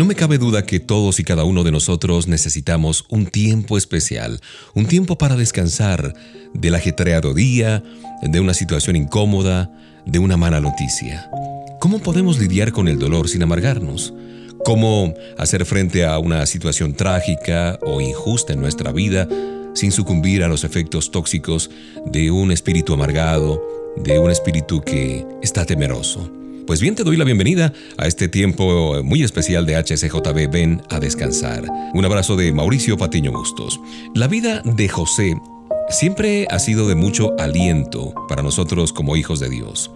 No me cabe duda que todos y cada uno de nosotros necesitamos un tiempo especial, un tiempo para descansar del ajetreado día, de una situación incómoda, de una mala noticia. ¿Cómo podemos lidiar con el dolor sin amargarnos? ¿Cómo hacer frente a una situación trágica o injusta en nuestra vida sin sucumbir a los efectos tóxicos de un espíritu amargado, de un espíritu que está temeroso? Pues bien, te doy la bienvenida a este tiempo muy especial de HCJB Ven a descansar. Un abrazo de Mauricio Patiño Bustos. La vida de José siempre ha sido de mucho aliento para nosotros como hijos de Dios.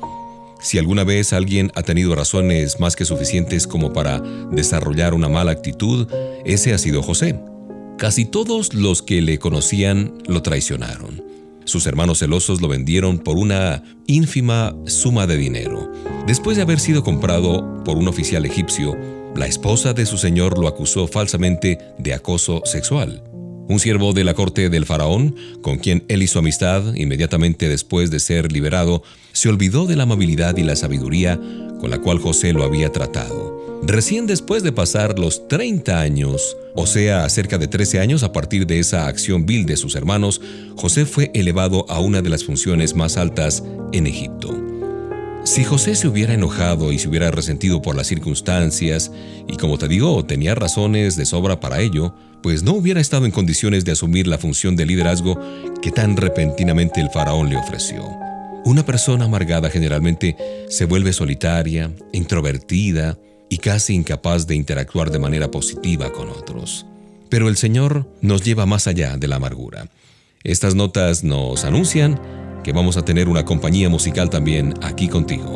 Si alguna vez alguien ha tenido razones más que suficientes como para desarrollar una mala actitud, ese ha sido José. Casi todos los que le conocían lo traicionaron. Sus hermanos celosos lo vendieron por una ínfima suma de dinero. Después de haber sido comprado por un oficial egipcio, la esposa de su señor lo acusó falsamente de acoso sexual. Un siervo de la corte del faraón, con quien él hizo amistad inmediatamente después de ser liberado, se olvidó de la amabilidad y la sabiduría con la cual José lo había tratado. Recién después de pasar los 30 años, o sea, cerca de 13 años a partir de esa acción vil de sus hermanos, José fue elevado a una de las funciones más altas en Egipto. Si José se hubiera enojado y se hubiera resentido por las circunstancias, y como te digo, tenía razones de sobra para ello, pues no hubiera estado en condiciones de asumir la función de liderazgo que tan repentinamente el faraón le ofreció. Una persona amargada generalmente se vuelve solitaria, introvertida, y casi incapaz de interactuar de manera positiva con otros. Pero el Señor nos lleva más allá de la amargura. Estas notas nos anuncian que vamos a tener una compañía musical también aquí contigo.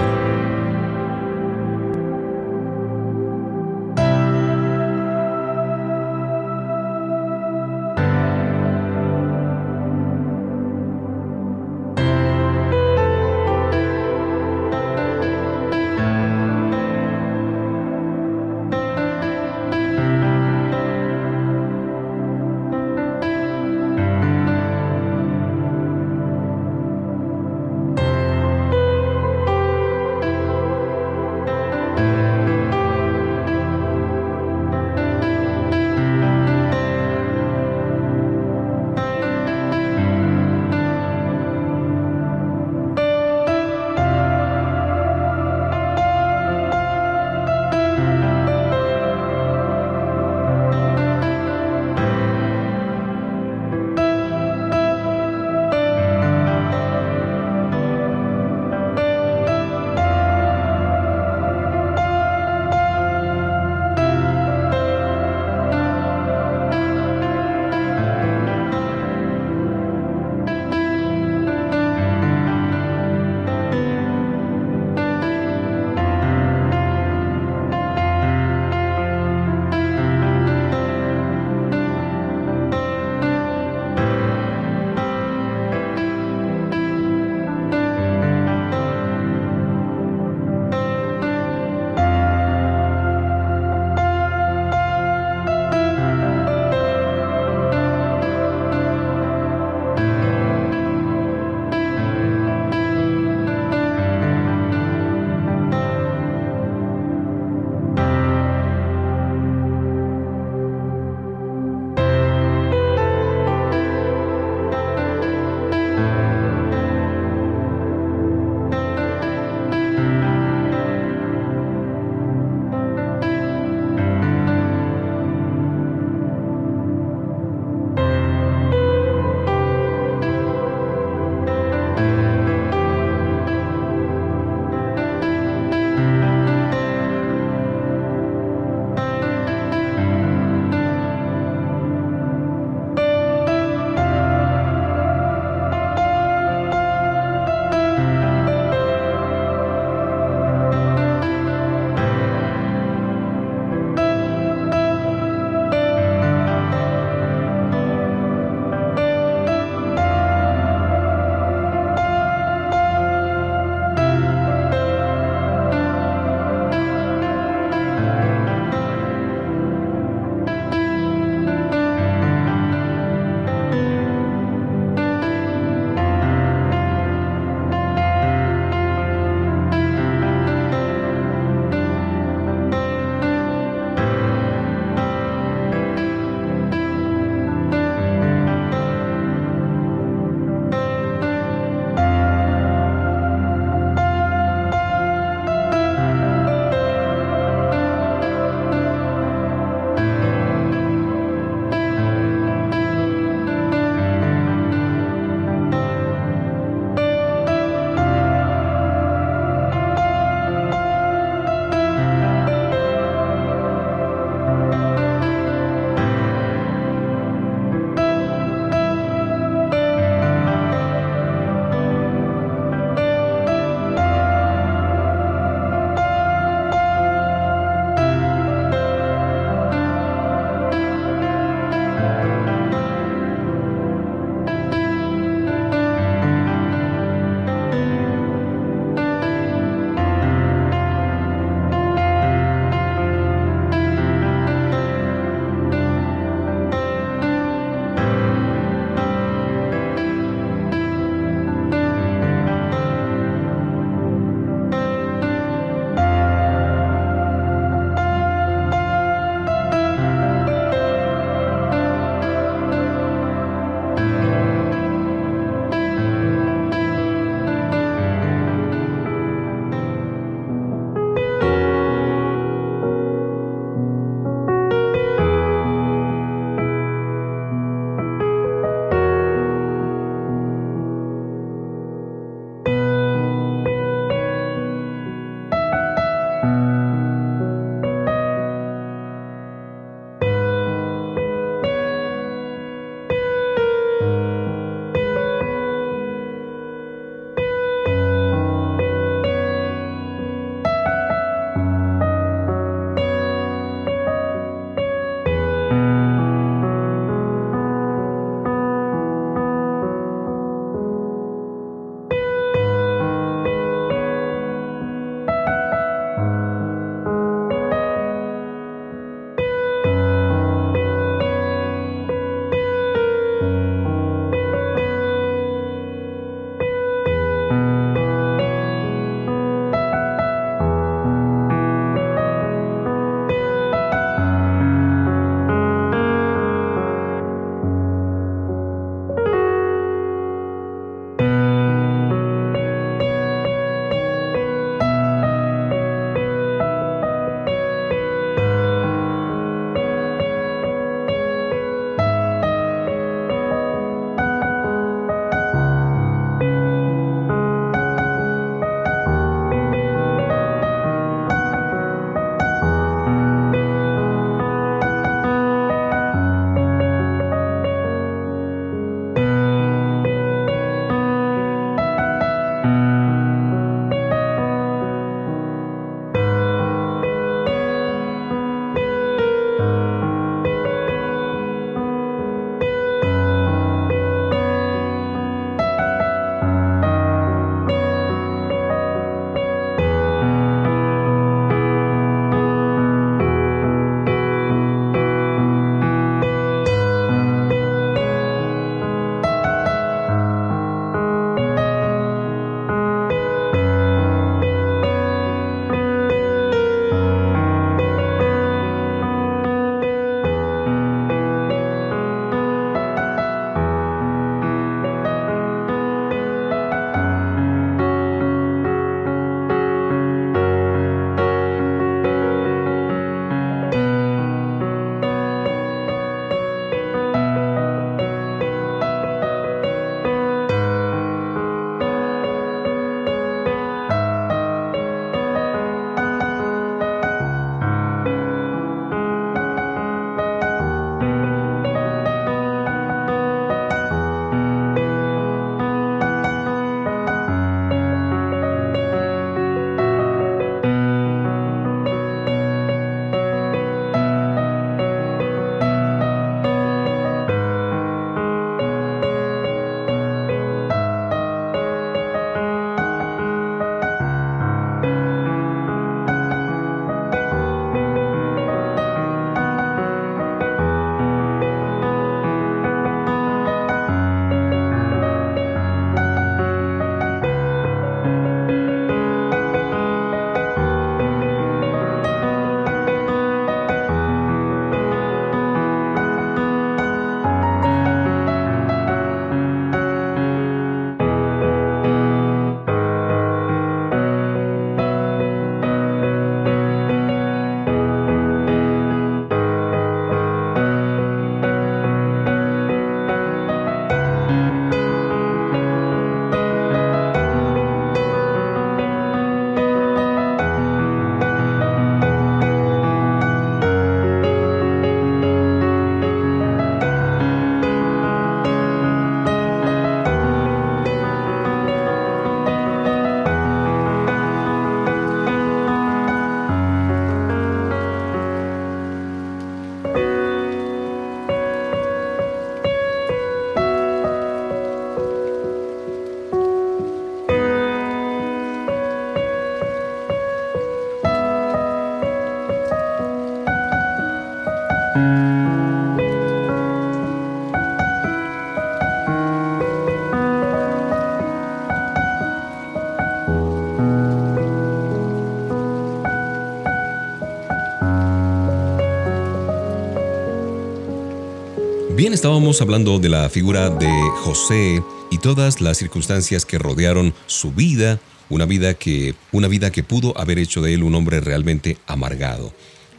Estábamos hablando de la figura de José y todas las circunstancias que rodearon su vida, una vida que una vida que pudo haber hecho de él un hombre realmente amargado.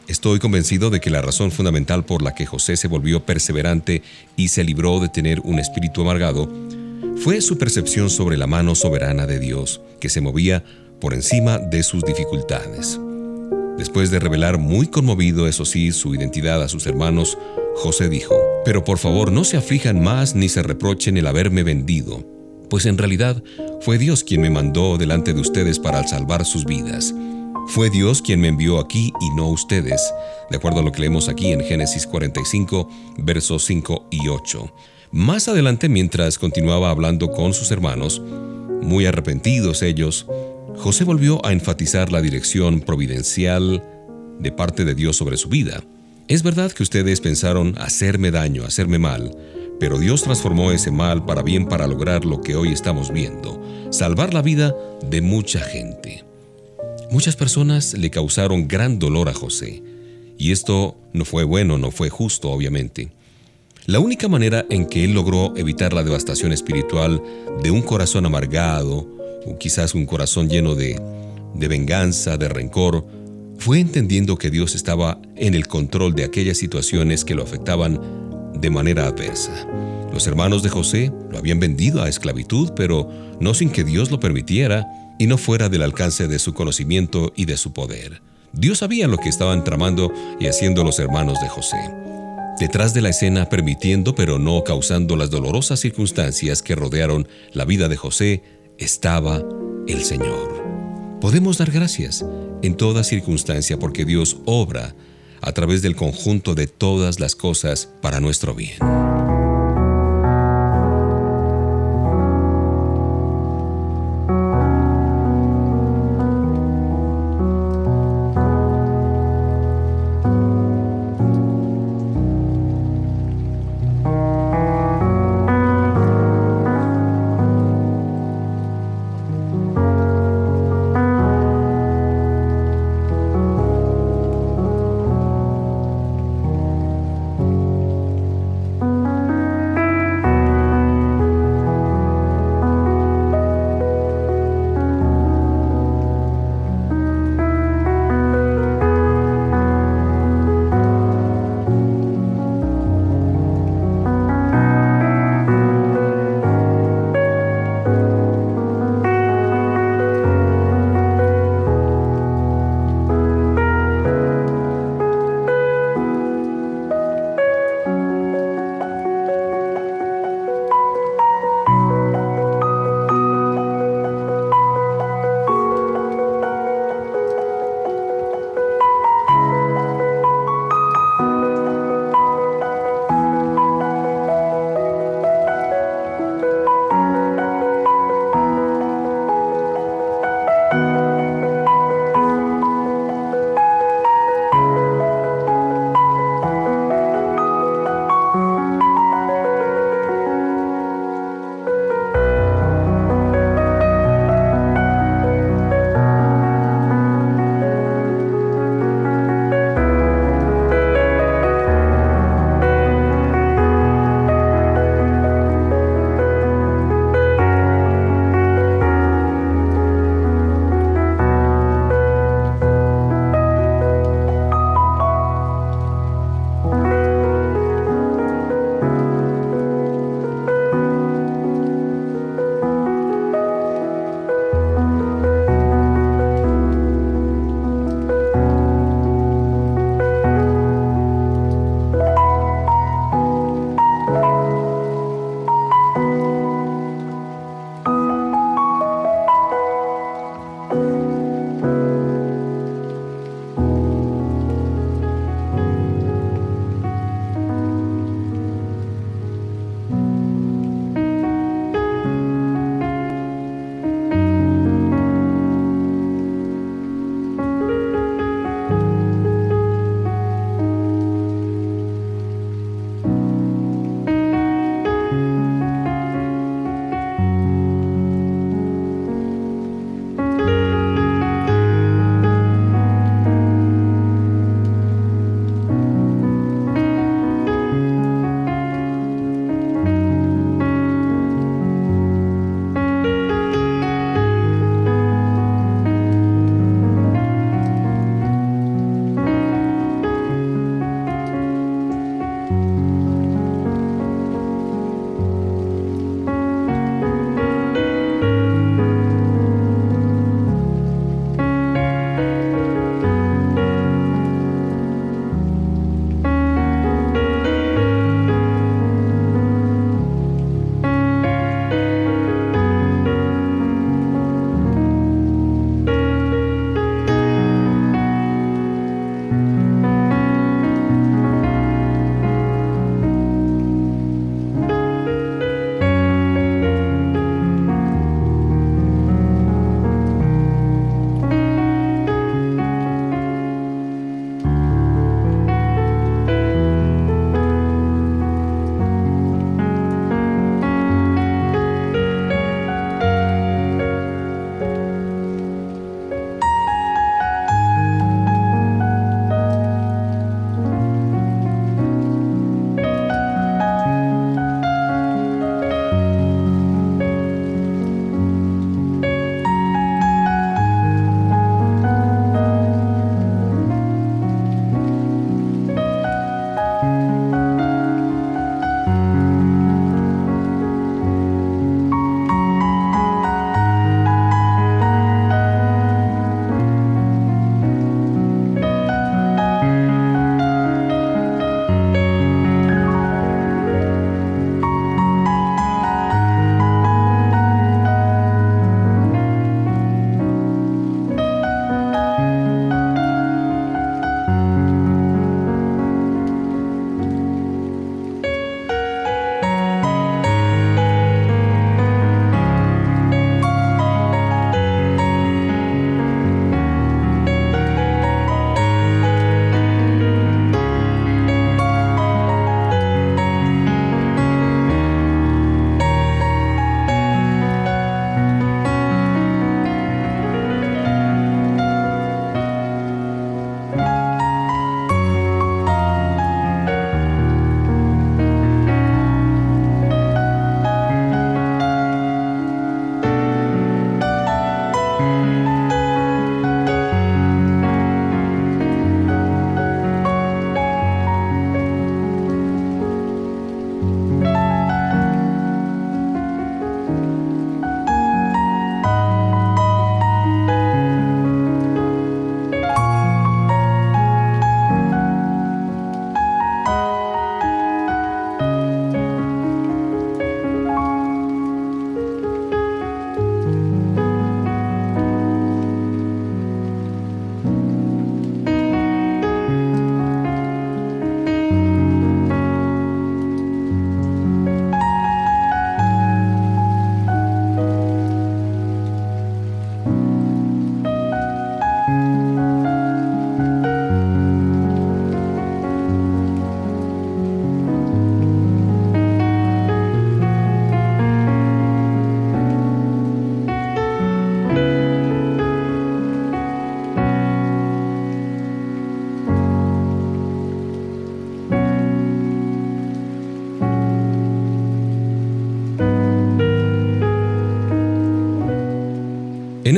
Estoy convencido de que la razón fundamental por la que José se volvió perseverante y se libró de tener un espíritu amargado fue su percepción sobre la mano soberana de Dios, que se movía por encima de sus dificultades. Después de revelar muy conmovido, eso sí, su identidad a sus hermanos, José dijo, Pero por favor no se aflijan más ni se reprochen el haberme vendido, pues en realidad fue Dios quien me mandó delante de ustedes para salvar sus vidas. Fue Dios quien me envió aquí y no ustedes, de acuerdo a lo que leemos aquí en Génesis 45, versos 5 y 8. Más adelante, mientras continuaba hablando con sus hermanos, muy arrepentidos ellos, José volvió a enfatizar la dirección providencial de parte de Dios sobre su vida. Es verdad que ustedes pensaron hacerme daño, hacerme mal, pero Dios transformó ese mal para bien para lograr lo que hoy estamos viendo, salvar la vida de mucha gente. Muchas personas le causaron gran dolor a José, y esto no fue bueno, no fue justo, obviamente. La única manera en que él logró evitar la devastación espiritual de un corazón amargado, o quizás un corazón lleno de, de venganza, de rencor, fue entendiendo que Dios estaba en el control de aquellas situaciones que lo afectaban de manera adversa. Los hermanos de José lo habían vendido a esclavitud, pero no sin que Dios lo permitiera y no fuera del alcance de su conocimiento y de su poder. Dios sabía lo que estaban tramando y haciendo los hermanos de José. Detrás de la escena, permitiendo pero no causando las dolorosas circunstancias que rodearon la vida de José, estaba el Señor. Podemos dar gracias en toda circunstancia porque Dios obra a través del conjunto de todas las cosas para nuestro bien.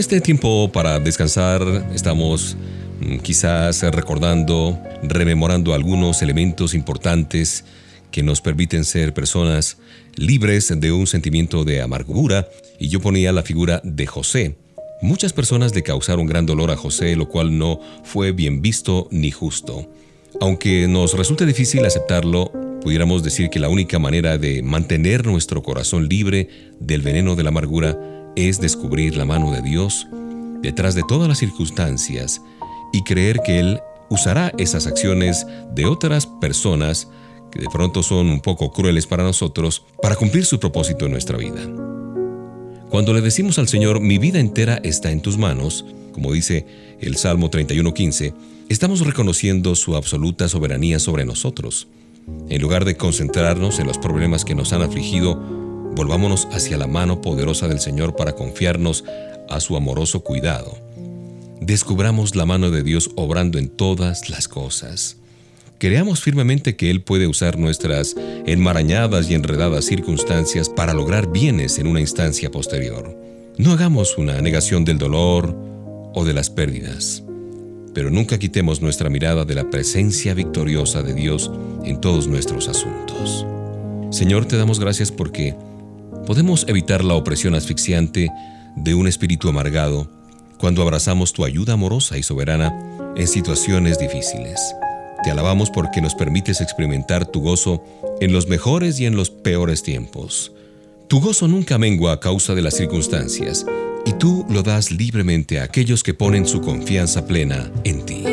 Este tiempo para descansar estamos mm, quizás recordando, rememorando algunos elementos importantes que nos permiten ser personas libres de un sentimiento de amargura y yo ponía la figura de José. Muchas personas le causaron gran dolor a José, lo cual no fue bien visto ni justo. Aunque nos resulte difícil aceptarlo, pudiéramos decir que la única manera de mantener nuestro corazón libre del veneno de la amargura es descubrir la mano de Dios detrás de todas las circunstancias y creer que Él usará esas acciones de otras personas que de pronto son un poco crueles para nosotros para cumplir su propósito en nuestra vida. Cuando le decimos al Señor, mi vida entera está en tus manos, como dice el Salmo 31.15, estamos reconociendo su absoluta soberanía sobre nosotros. En lugar de concentrarnos en los problemas que nos han afligido, Volvámonos hacia la mano poderosa del Señor para confiarnos a su amoroso cuidado. Descubramos la mano de Dios obrando en todas las cosas. Creamos firmemente que Él puede usar nuestras enmarañadas y enredadas circunstancias para lograr bienes en una instancia posterior. No hagamos una negación del dolor o de las pérdidas, pero nunca quitemos nuestra mirada de la presencia victoriosa de Dios en todos nuestros asuntos. Señor, te damos gracias porque podemos evitar la opresión asfixiante de un espíritu amargado cuando abrazamos tu ayuda amorosa y soberana en situaciones difíciles. Te alabamos porque nos permites experimentar tu gozo en los mejores y en los peores tiempos. Tu gozo nunca mengua a causa de las circunstancias, y tú lo das libremente a aquellos que ponen su confianza plena en ti.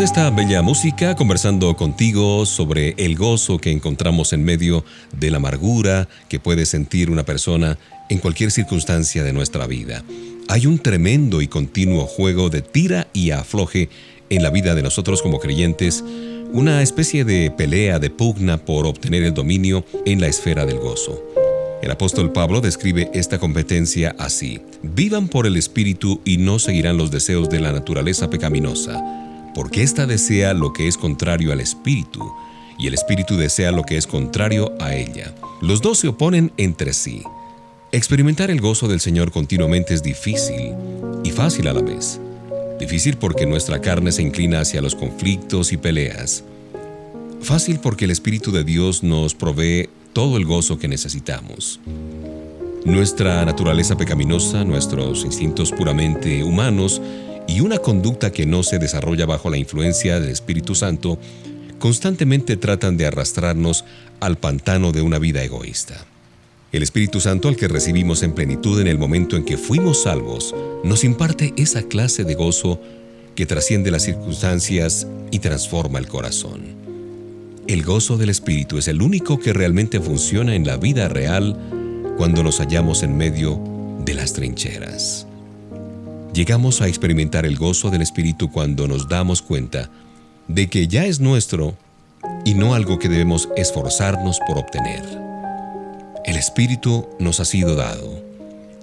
De esta bella música, conversando contigo sobre el gozo que encontramos en medio de la amargura que puede sentir una persona en cualquier circunstancia de nuestra vida. Hay un tremendo y continuo juego de tira y afloje en la vida de nosotros como creyentes, una especie de pelea, de pugna por obtener el dominio en la esfera del gozo. El apóstol Pablo describe esta competencia así, vivan por el Espíritu y no seguirán los deseos de la naturaleza pecaminosa porque ésta desea lo que es contrario al espíritu, y el espíritu desea lo que es contrario a ella. Los dos se oponen entre sí. Experimentar el gozo del Señor continuamente es difícil y fácil a la vez. Difícil porque nuestra carne se inclina hacia los conflictos y peleas. Fácil porque el Espíritu de Dios nos provee todo el gozo que necesitamos. Nuestra naturaleza pecaminosa, nuestros instintos puramente humanos, y una conducta que no se desarrolla bajo la influencia del Espíritu Santo constantemente tratan de arrastrarnos al pantano de una vida egoísta. El Espíritu Santo al que recibimos en plenitud en el momento en que fuimos salvos, nos imparte esa clase de gozo que trasciende las circunstancias y transforma el corazón. El gozo del Espíritu es el único que realmente funciona en la vida real cuando nos hallamos en medio de las trincheras. Llegamos a experimentar el gozo del Espíritu cuando nos damos cuenta de que ya es nuestro y no algo que debemos esforzarnos por obtener. El Espíritu nos ha sido dado.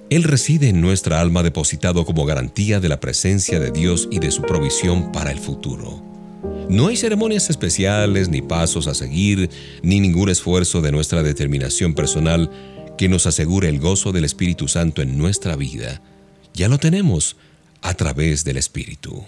Él reside en nuestra alma depositado como garantía de la presencia de Dios y de su provisión para el futuro. No hay ceremonias especiales, ni pasos a seguir, ni ningún esfuerzo de nuestra determinación personal que nos asegure el gozo del Espíritu Santo en nuestra vida ya lo tenemos a través del Espíritu.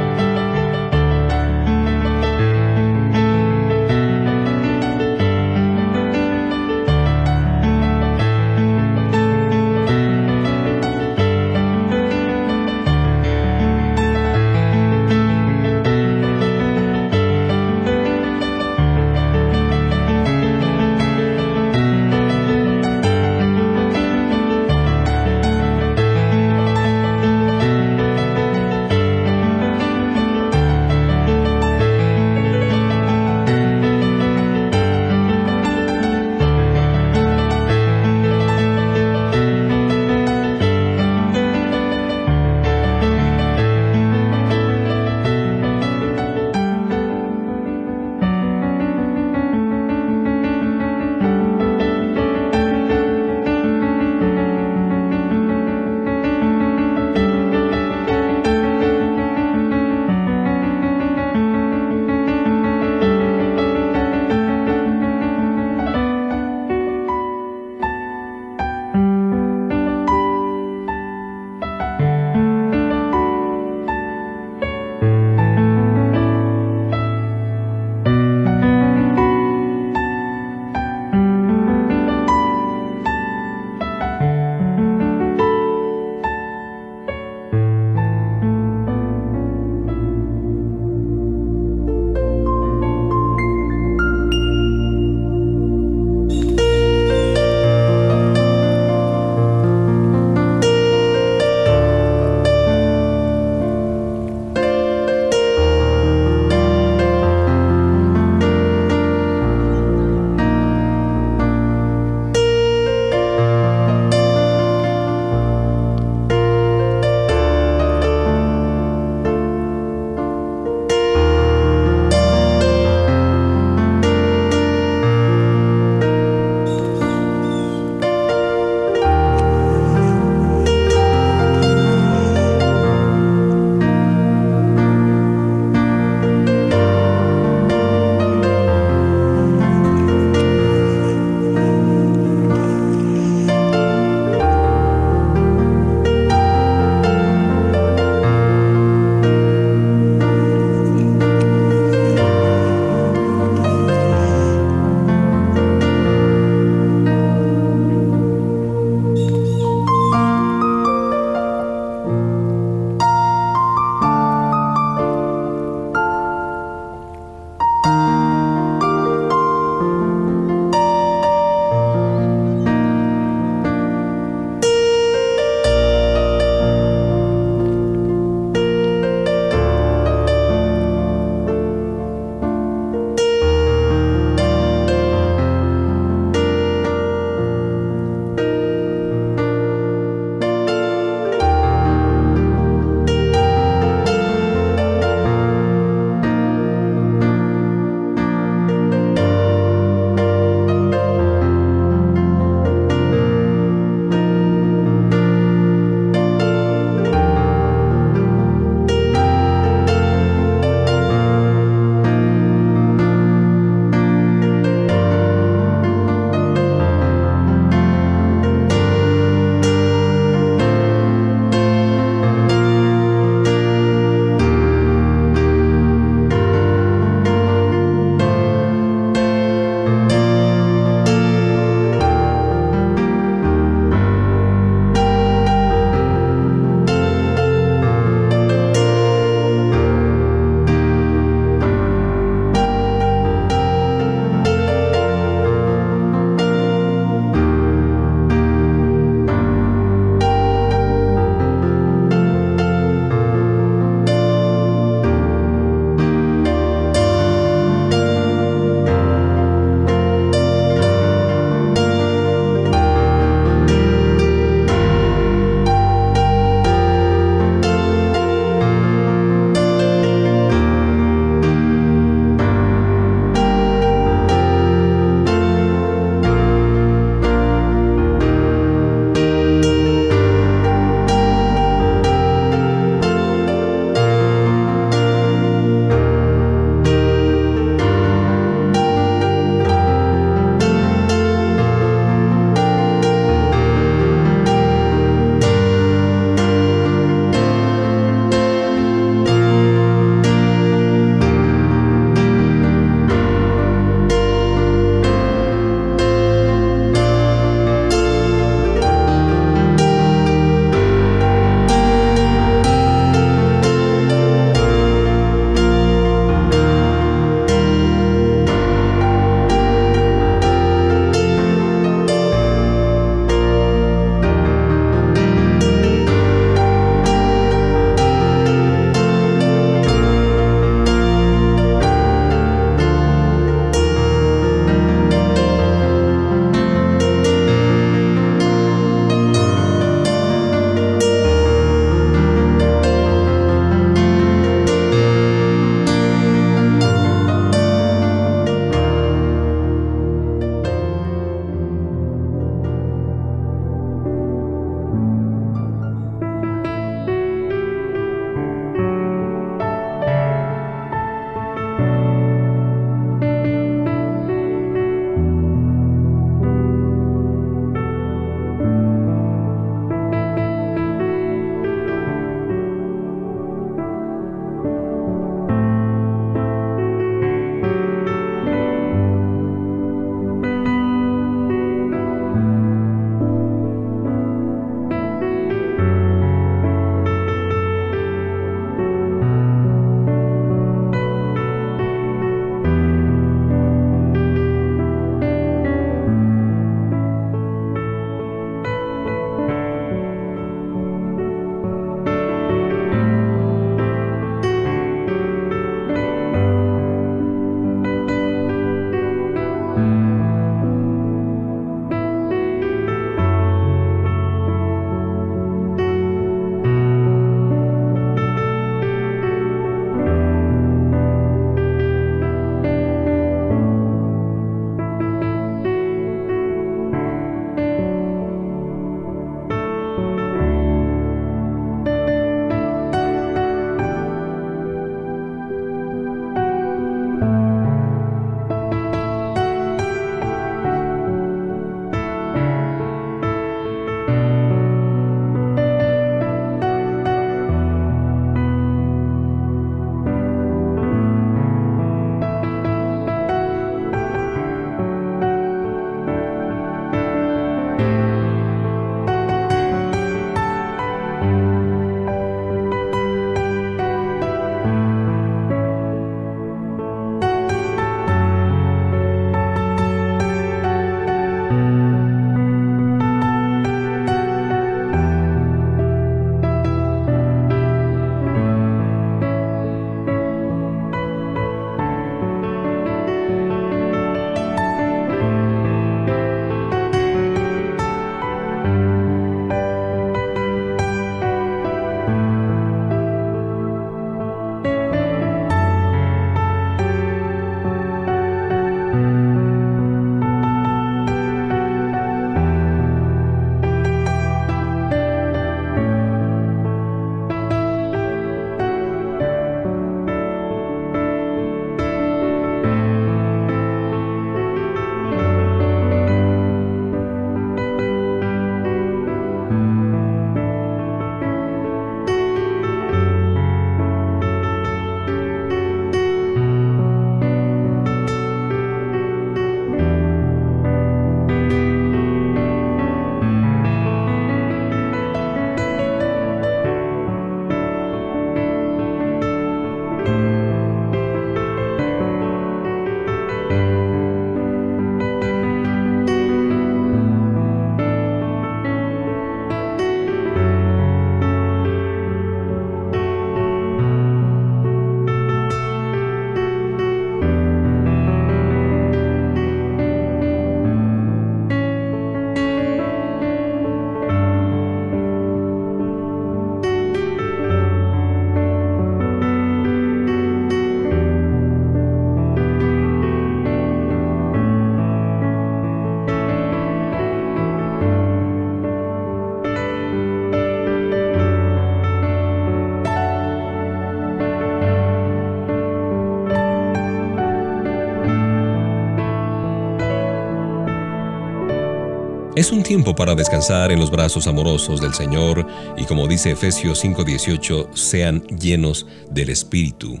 Es un tiempo para descansar en los brazos amorosos del Señor y como dice Efesios 5:18, sean llenos del Espíritu.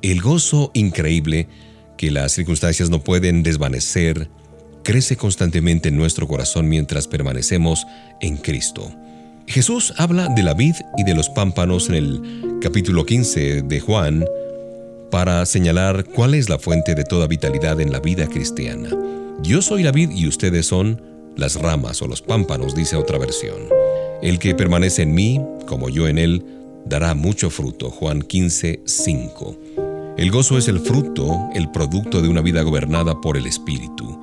El gozo increíble que las circunstancias no pueden desvanecer crece constantemente en nuestro corazón mientras permanecemos en Cristo. Jesús habla de la vid y de los pámpanos en el capítulo 15 de Juan para señalar cuál es la fuente de toda vitalidad en la vida cristiana. Yo soy la vid y ustedes son las ramas o los pámpanos, dice otra versión. El que permanece en mí, como yo en él, dará mucho fruto. Juan 15, 5. El gozo es el fruto, el producto de una vida gobernada por el Espíritu.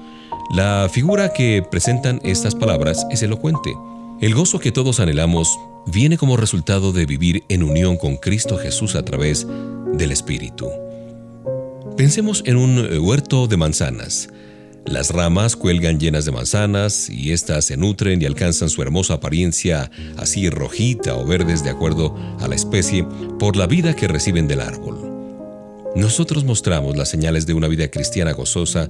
La figura que presentan estas palabras es elocuente. El gozo que todos anhelamos viene como resultado de vivir en unión con Cristo Jesús a través del Espíritu. Pensemos en un huerto de manzanas. Las ramas cuelgan llenas de manzanas y éstas se nutren y alcanzan su hermosa apariencia así rojita o verdes de acuerdo a la especie por la vida que reciben del árbol. Nosotros mostramos las señales de una vida cristiana gozosa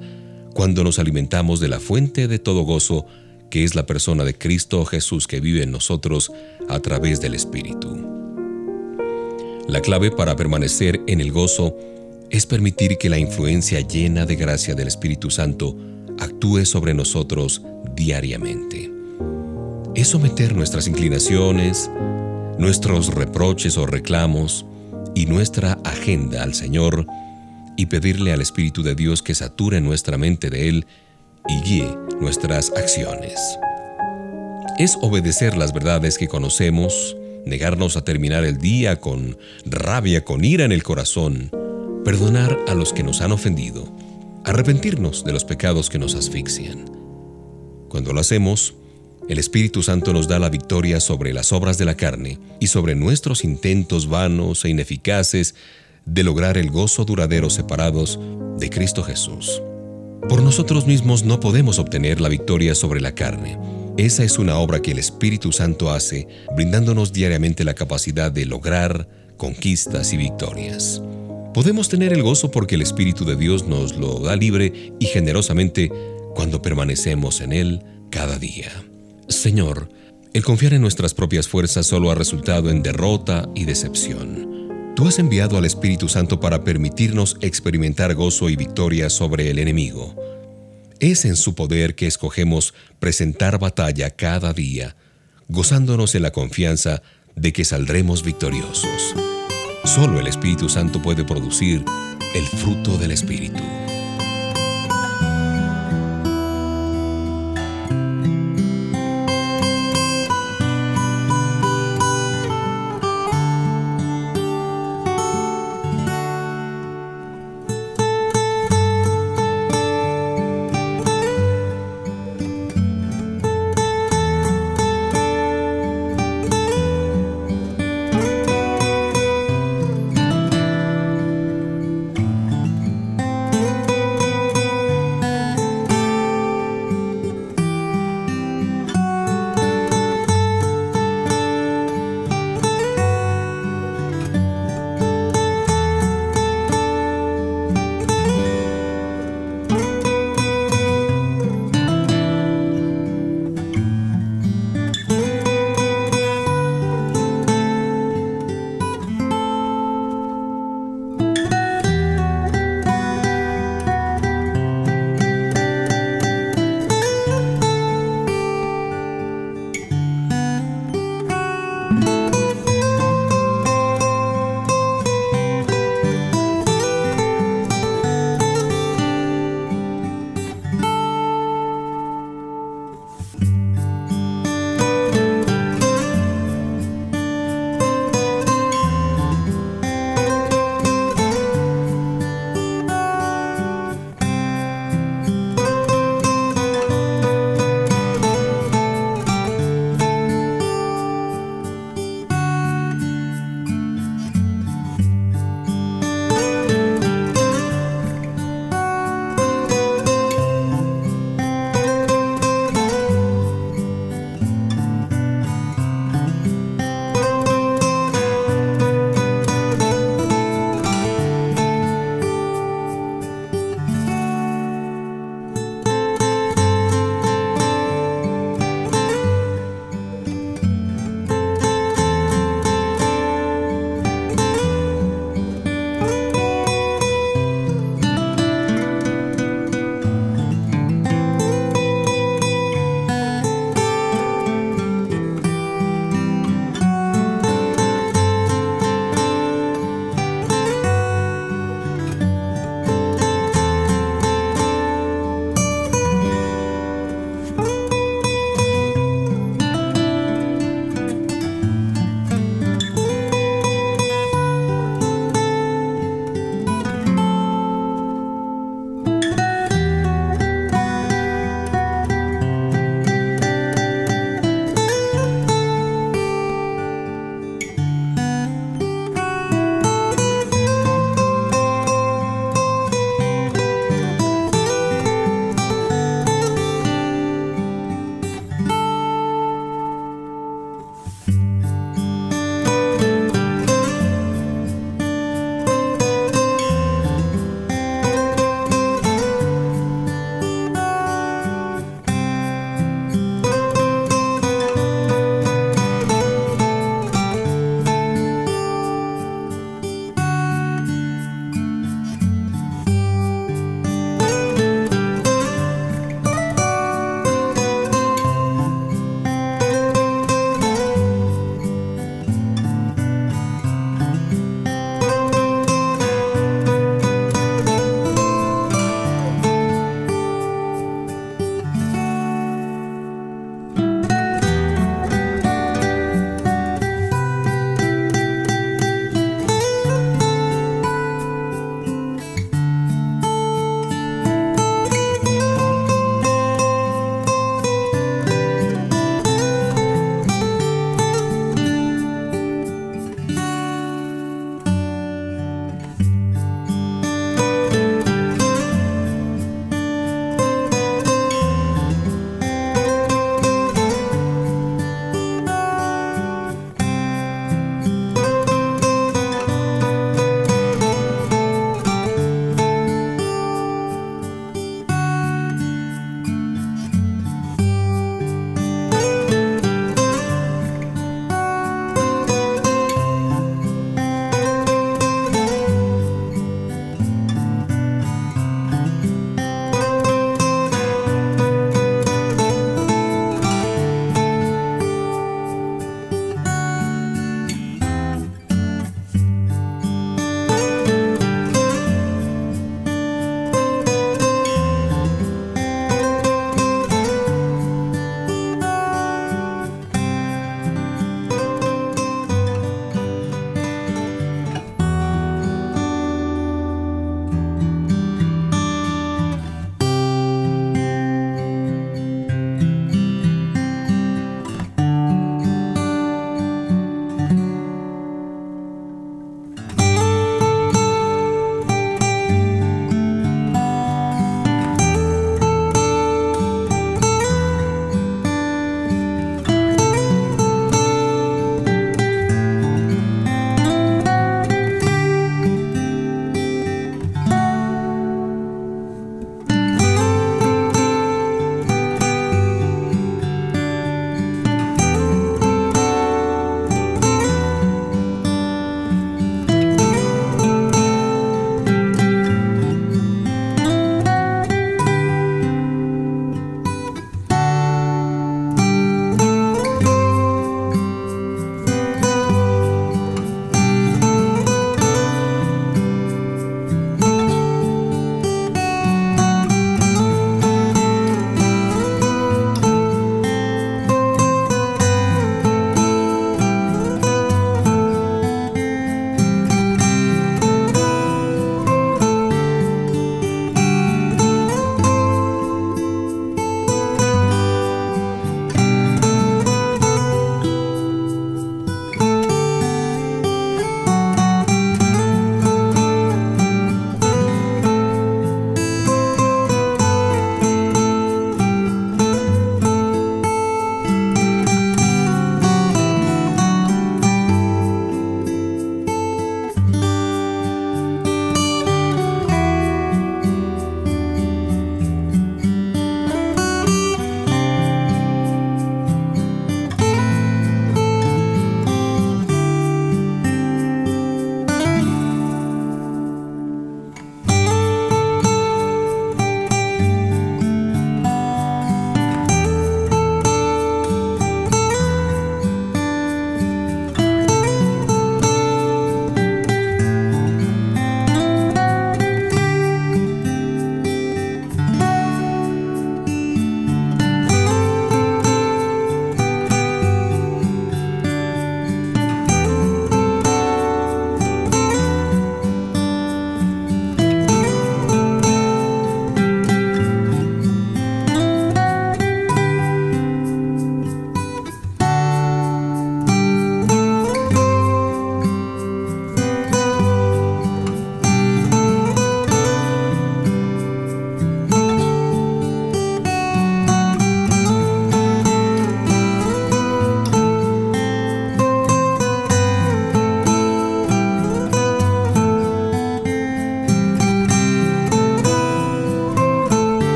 cuando nos alimentamos de la fuente de todo gozo que es la persona de Cristo Jesús que vive en nosotros a través del Espíritu. La clave para permanecer en el gozo es permitir que la influencia llena de gracia del Espíritu Santo actúe sobre nosotros diariamente. Es someter nuestras inclinaciones, nuestros reproches o reclamos y nuestra agenda al Señor y pedirle al Espíritu de Dios que sature nuestra mente de Él y guíe nuestras acciones. Es obedecer las verdades que conocemos, negarnos a terminar el día con rabia, con ira en el corazón, perdonar a los que nos han ofendido, arrepentirnos de los pecados que nos asfixian. Cuando lo hacemos, el Espíritu Santo nos da la victoria sobre las obras de la carne y sobre nuestros intentos vanos e ineficaces de lograr el gozo duradero separados de Cristo Jesús. Por nosotros mismos no podemos obtener la victoria sobre la carne. Esa es una obra que el Espíritu Santo hace, brindándonos diariamente la capacidad de lograr conquistas y victorias. Podemos tener el gozo porque el Espíritu de Dios nos lo da libre y generosamente cuando permanecemos en Él cada día. Señor, el confiar en nuestras propias fuerzas solo ha resultado en derrota y decepción. Tú has enviado al Espíritu Santo para permitirnos experimentar gozo y victoria sobre el enemigo. Es en su poder que escogemos presentar batalla cada día, gozándonos en la confianza de que saldremos victoriosos. Solo el Espíritu Santo puede producir el fruto del Espíritu.